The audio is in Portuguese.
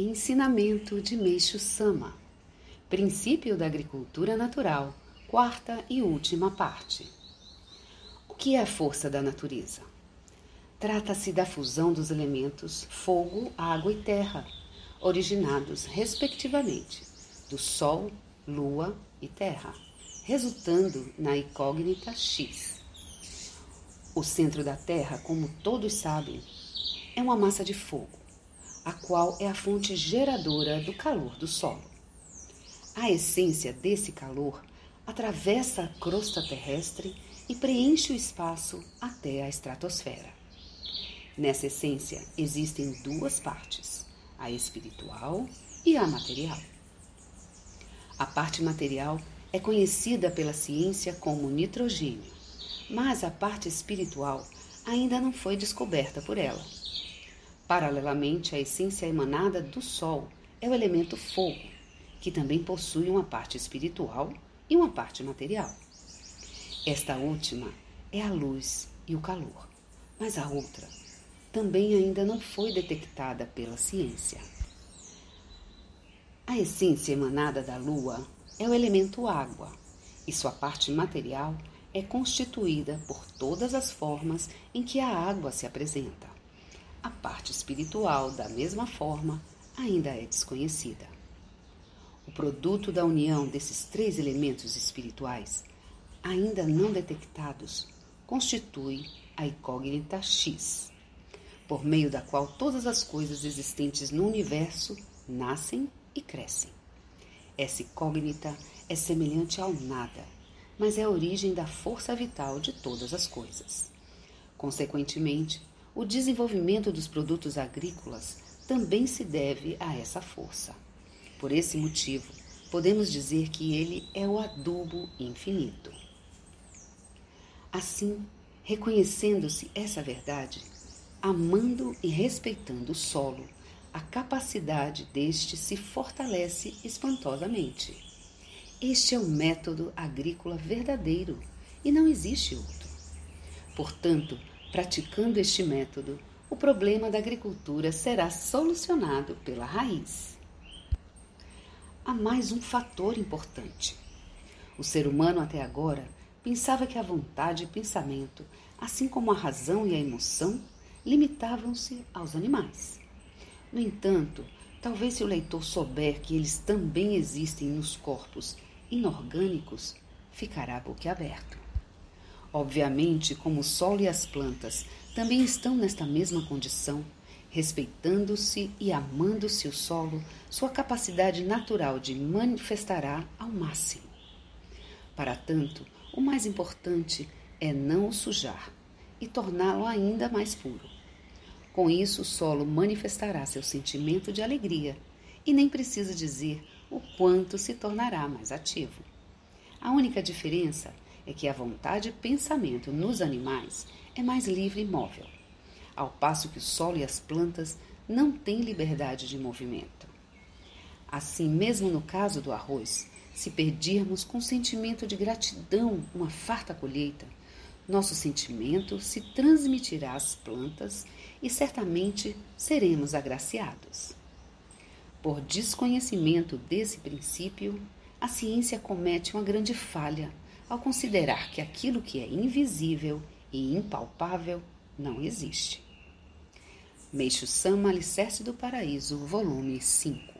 Ensinamento de Meixo Sama Princípio da Agricultura Natural, quarta e última parte. O que é a força da natureza? Trata-se da fusão dos elementos fogo, água e terra, originados, respectivamente, do Sol, Lua e Terra, resultando na incógnita X. O centro da Terra, como todos sabem, é uma massa de fogo a qual é a fonte geradora do calor do solo. A essência desse calor atravessa a crosta terrestre e preenche o espaço até a estratosfera. Nessa essência existem duas partes, a espiritual e a material. A parte material é conhecida pela ciência como nitrogênio, mas a parte espiritual ainda não foi descoberta por ela. Paralelamente, a essência emanada do Sol é o elemento fogo, que também possui uma parte espiritual e uma parte material. Esta última é a luz e o calor, mas a outra também ainda não foi detectada pela ciência. A essência emanada da Lua é o elemento água, e sua parte material é constituída por todas as formas em que a água se apresenta. A parte espiritual, da mesma forma, ainda é desconhecida. O produto da união desses três elementos espirituais, ainda não detectados, constitui a incógnita X, por meio da qual todas as coisas existentes no universo nascem e crescem. Essa incógnita é semelhante ao nada, mas é a origem da força vital de todas as coisas. Consequentemente, o desenvolvimento dos produtos agrícolas também se deve a essa força. Por esse motivo, podemos dizer que ele é o adubo infinito. Assim, reconhecendo-se essa verdade, amando e respeitando o solo, a capacidade deste se fortalece espantosamente. Este é o método agrícola verdadeiro e não existe outro. Portanto, Praticando este método, o problema da agricultura será solucionado pela raiz. Há mais um fator importante. O ser humano até agora pensava que a vontade e pensamento, assim como a razão e a emoção, limitavam-se aos animais. No entanto, talvez se o leitor souber que eles também existem nos corpos inorgânicos, ficará boquiaberto. Obviamente, como o solo e as plantas também estão nesta mesma condição, respeitando-se e amando-se o solo, sua capacidade natural de manifestará ao máximo. Para tanto, o mais importante é não o sujar e torná-lo ainda mais puro. Com isso, o solo manifestará seu sentimento de alegria e nem precisa dizer o quanto se tornará mais ativo. A única diferença é que a vontade e pensamento nos animais é mais livre e móvel, ao passo que o solo e as plantas não têm liberdade de movimento. Assim, mesmo no caso do arroz, se perdirmos com sentimento de gratidão uma farta colheita, nosso sentimento se transmitirá às plantas e certamente seremos agraciados. Por desconhecimento desse princípio, a ciência comete uma grande falha ao considerar que aquilo que é invisível e impalpável não existe. Meixo Sama Alicerce do Paraíso, volume 5